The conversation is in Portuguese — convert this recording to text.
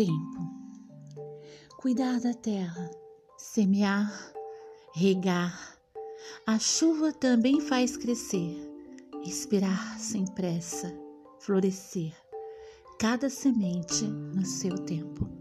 Tempo. Cuidar da terra, semear, regar. A chuva também faz crescer, respirar sem pressa, florescer. Cada semente no seu tempo.